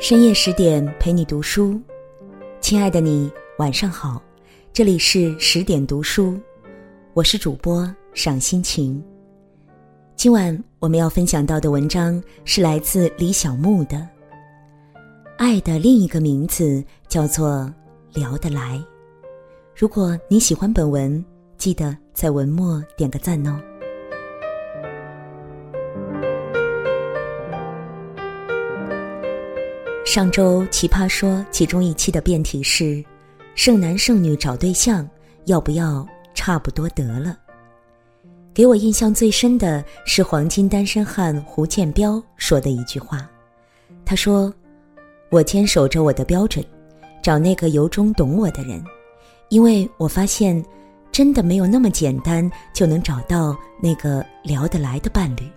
深夜十点陪你读书，亲爱的你晚上好，这里是十点读书，我是主播赏心情。今晚我们要分享到的文章是来自李小牧的《爱的另一个名字叫做聊得来》。如果你喜欢本文，记得在文末点个赞哦。上周《奇葩说》其中一期的辩题是：剩男剩女找对象要不要差不多得了？给我印象最深的是黄金单身汉胡建彪说的一句话。他说：“我坚守着我的标准，找那个由衷懂我的人，因为我发现，真的没有那么简单就能找到那个聊得来的伴侣。”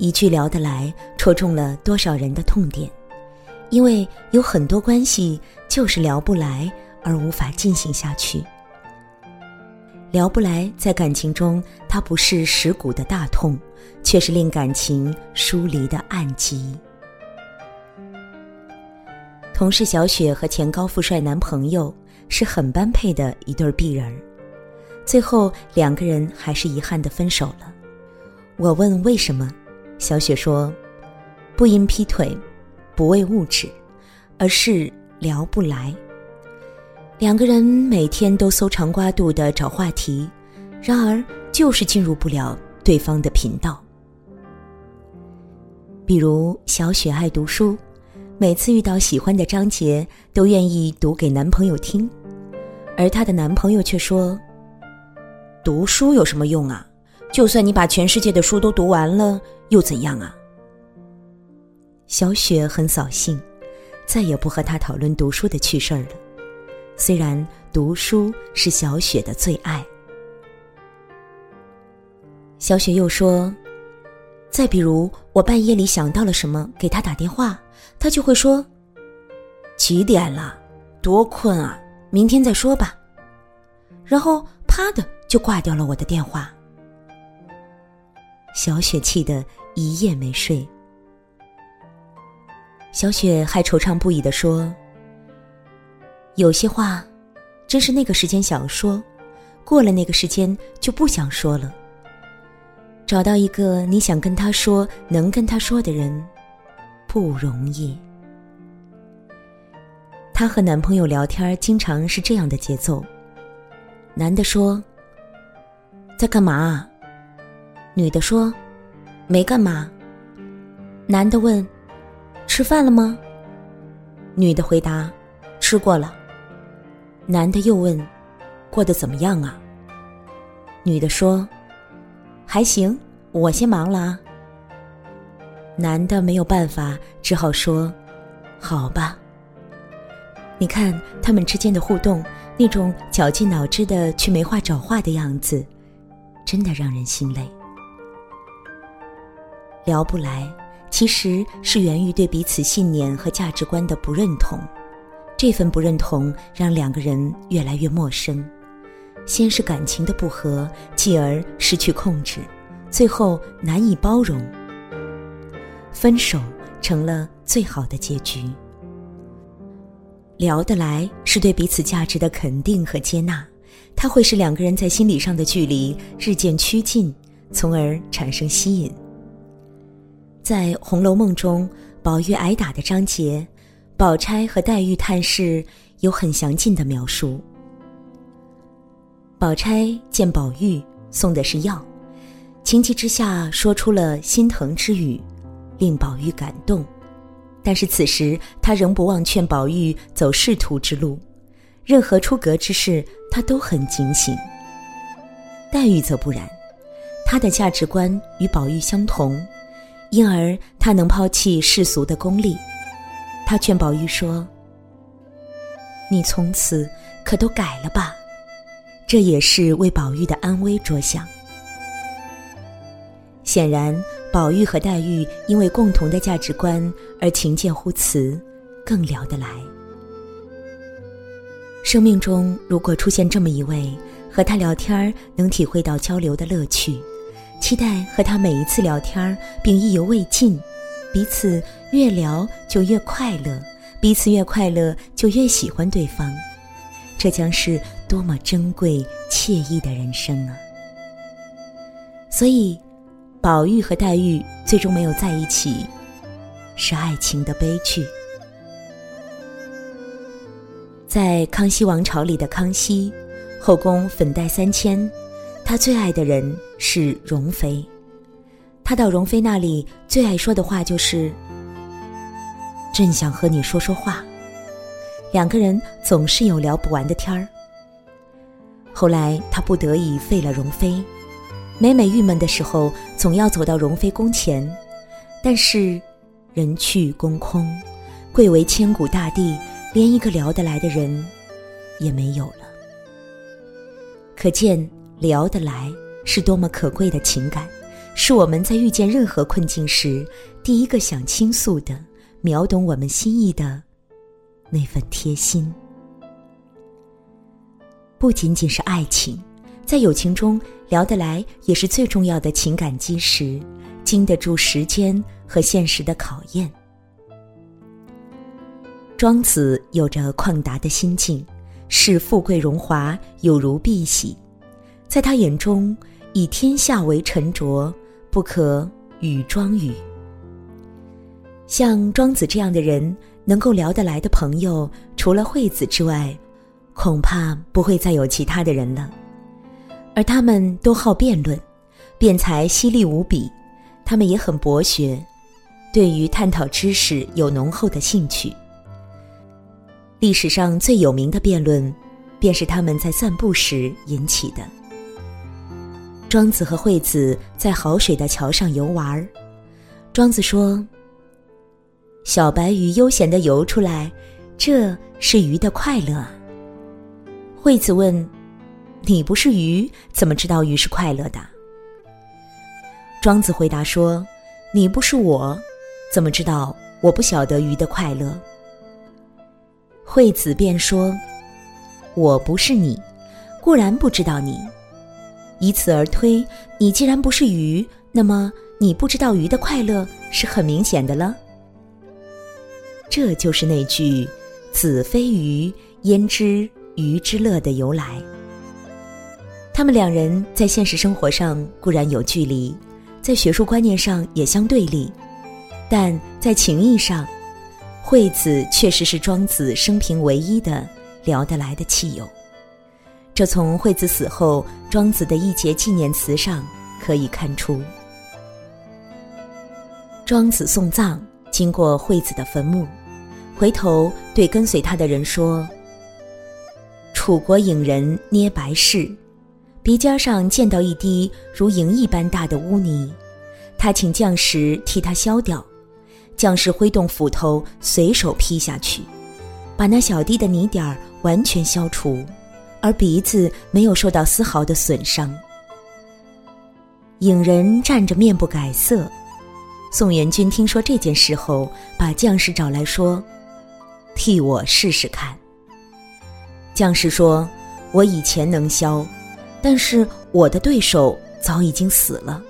一句聊得来，戳中了多少人的痛点，因为有很多关系就是聊不来而无法进行下去。聊不来，在感情中，它不是蚀骨的大痛，却是令感情疏离的暗疾。同事小雪和前高富帅男朋友是很般配的一对璧人，最后两个人还是遗憾的分手了。我问为什么？小雪说：“不因劈腿，不为物质，而是聊不来。两个人每天都搜肠刮肚的找话题，然而就是进入不了对方的频道。比如小雪爱读书，每次遇到喜欢的章节，都愿意读给男朋友听，而她的男朋友却说：‘读书有什么用啊？’”就算你把全世界的书都读完了，又怎样啊？小雪很扫兴，再也不和他讨论读书的趣事儿了。虽然读书是小雪的最爱。小雪又说：“再比如，我半夜里想到了什么，给他打电话，他就会说：‘几点了？多困啊！明天再说吧。’然后啪的就挂掉了我的电话。”小雪气得一夜没睡。小雪还惆怅不已的说：“有些话，真是那个时间想说，过了那个时间就不想说了。找到一个你想跟他说、能跟他说的人，不容易。”她和男朋友聊天经常是这样的节奏：男的说：“在干嘛？”女的说：“没干嘛。”男的问：“吃饭了吗？”女的回答：“吃过了。”男的又问：“过得怎么样啊？”女的说：“还行，我先忙了啊。”男的没有办法，只好说：“好吧。”你看他们之间的互动，那种绞尽脑汁的去没话找话的样子，真的让人心累。聊不来，其实是源于对彼此信念和价值观的不认同。这份不认同让两个人越来越陌生。先是感情的不和，继而失去控制，最后难以包容。分手成了最好的结局。聊得来是对彼此价值的肯定和接纳，它会使两个人在心理上的距离日渐趋近，从而产生吸引。在《红楼梦》中，宝玉挨打的章节，宝钗和黛玉探视有很详尽的描述。宝钗见宝玉送的是药，情急之下说出了心疼之语，令宝玉感动。但是此时他仍不忘劝宝玉走仕途之路，任何出格之事他都很警醒。黛玉则不然，她的价值观与宝玉相同。因而，他能抛弃世俗的功利。他劝宝玉说：“你从此可都改了吧。”这也是为宝玉的安危着想。显然，宝玉和黛玉因为共同的价值观而情见互辞，更聊得来。生命中如果出现这么一位，和他聊天能体会到交流的乐趣。期待和他每一次聊天并意犹未尽，彼此越聊就越快乐，彼此越快乐就越喜欢对方，这将是多么珍贵惬意的人生啊！所以，宝玉和黛玉最终没有在一起，是爱情的悲剧。在康熙王朝里的康熙，后宫粉黛三千，他最爱的人是容妃。他到容妃那里最爱说的话就是：“朕想和你说说话。”两个人总是有聊不完的天儿。后来他不得已废了容妃，每每郁闷的时候，总要走到容妃宫前，但是人去宫空，贵为千古大帝，连一个聊得来的人也没有了。可见聊得来是多么可贵的情感。是我们在遇见任何困境时，第一个想倾诉的、秒懂我们心意的那份贴心。不仅仅是爱情，在友情中聊得来也是最重要的情感基石，经得住时间和现实的考验。庄子有着旷达的心境，视富贵荣华有如碧玺，在他眼中，以天下为沉着。不可与庄语。像庄子这样的人，能够聊得来的朋友，除了惠子之外，恐怕不会再有其他的人了。而他们都好辩论，辩才犀利无比，他们也很博学，对于探讨知识有浓厚的兴趣。历史上最有名的辩论，便是他们在散步时引起的。庄子和惠子在好水的桥上游玩儿。庄子说：“小白鱼悠闲的游出来，这是鱼的快乐。”惠子问：“你不是鱼，怎么知道鱼是快乐的？”庄子回答说：“你不是我，怎么知道我不晓得鱼的快乐？”惠子便说：“我不是你，固然不知道你。”以此而推，你既然不是鱼，那么你不知道鱼的快乐是很明显的了。这就是那句“子非鱼，焉知鱼之乐”的由来。他们两人在现实生活上固然有距离，在学术观念上也相对立，但在情谊上，惠子确实是庄子生平唯一的聊得来的契友。这从惠子死后，庄子的一节纪念词上可以看出。庄子送葬，经过惠子的坟墓，回头对跟随他的人说：“楚国隐人捏白事，鼻尖上见到一滴如银一般大的污泥，他请将士替他消掉。将士挥动斧头，随手劈下去，把那小滴的泥点儿完全消除。”而鼻子没有受到丝毫的损伤。影人站着面不改色。宋元君听说这件事后，把将士找来说：“替我试试看。”将士说：“我以前能消，但是我的对手早已经死了。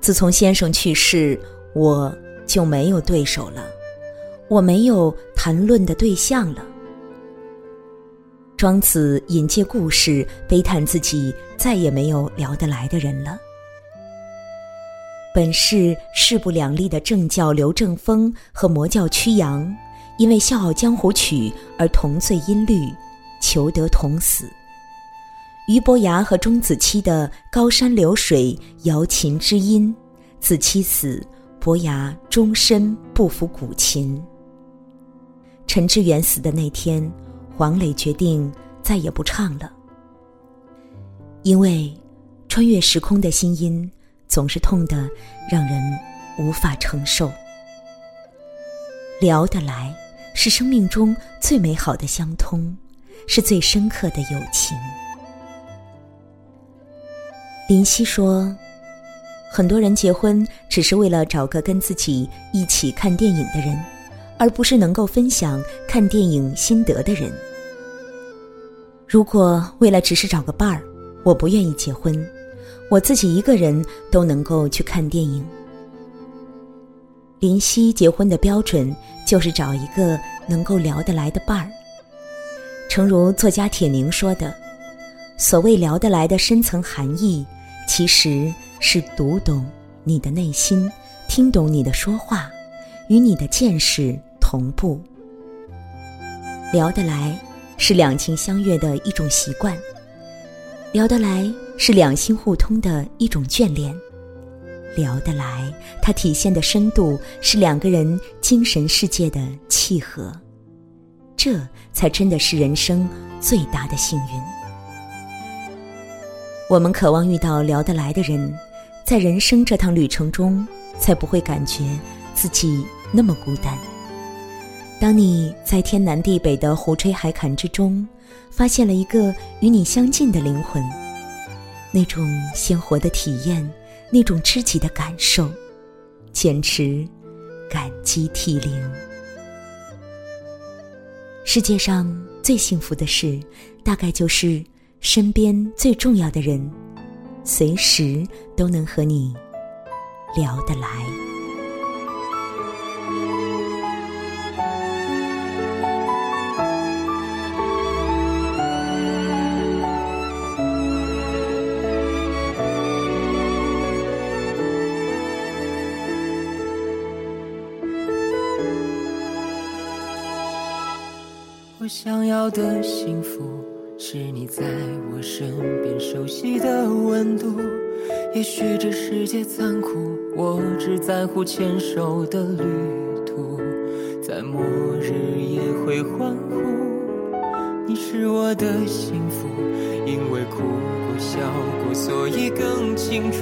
自从先生去世，我就没有对手了，我没有谈论的对象了。”庄子引借故事，悲叹自己再也没有聊得来的人了。本是势不两立的正教刘正风和魔教曲阳，因为《笑傲江湖》曲而同醉音律，求得同死。俞伯牙和钟子期的高山流水瑶琴之音，子期死，伯牙终身不服古琴。陈志远死的那天。黄磊决定再也不唱了，因为穿越时空的心音总是痛得让人无法承受。聊得来是生命中最美好的相通，是最深刻的友情。林夕说：“很多人结婚只是为了找个跟自己一起看电影的人，而不是能够分享看电影心得的人。”如果为了只是找个伴儿，我不愿意结婚，我自己一个人都能够去看电影。林夕结婚的标准就是找一个能够聊得来的伴儿。诚如作家铁凝说的：“所谓聊得来的深层含义，其实是读懂你的内心，听懂你的说话，与你的见识同步。聊得来是两情相悦的一种习惯，聊得来是两心互通的一种眷恋。”聊得来，它体现的深度是两个人精神世界的契合，这才真的是人生最大的幸运。我们渴望遇到聊得来的人，在人生这趟旅程中，才不会感觉自己那么孤单。当你在天南地北的胡吹海侃之中，发现了一个与你相近的灵魂，那种鲜活的体验。那种知己的感受，简直感激涕零。世界上最幸福的事，大概就是身边最重要的人，随时都能和你聊得来。想要的幸福，是你在我身边熟悉的温度。也许这世界残酷，我只在乎牵手的旅途，在末日也会欢呼。你是我的幸福，因为哭过笑过，所以更清楚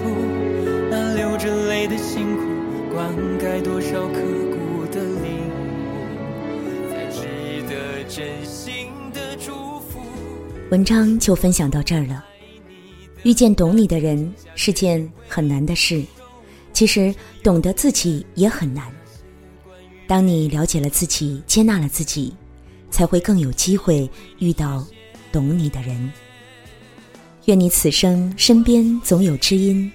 那流着泪的辛苦，灌溉多少刻文章就分享到这儿了。遇见懂你的人是件很难的事，其实懂得自己也很难。当你了解了自己，接纳了自己，才会更有机会遇到懂你的人。愿你此生身边总有知音，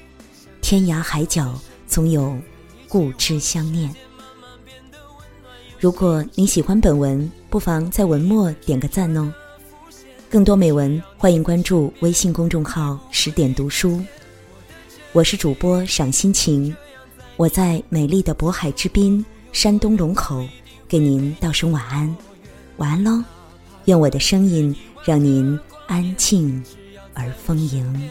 天涯海角总有故知相念。如果你喜欢本文，不妨在文末点个赞哦。更多美文，欢迎关注微信公众号“十点读书”。我是主播赏心情，我在美丽的渤海之滨山东龙口，给您道声晚安，晚安喽！愿我的声音让您安静而丰盈。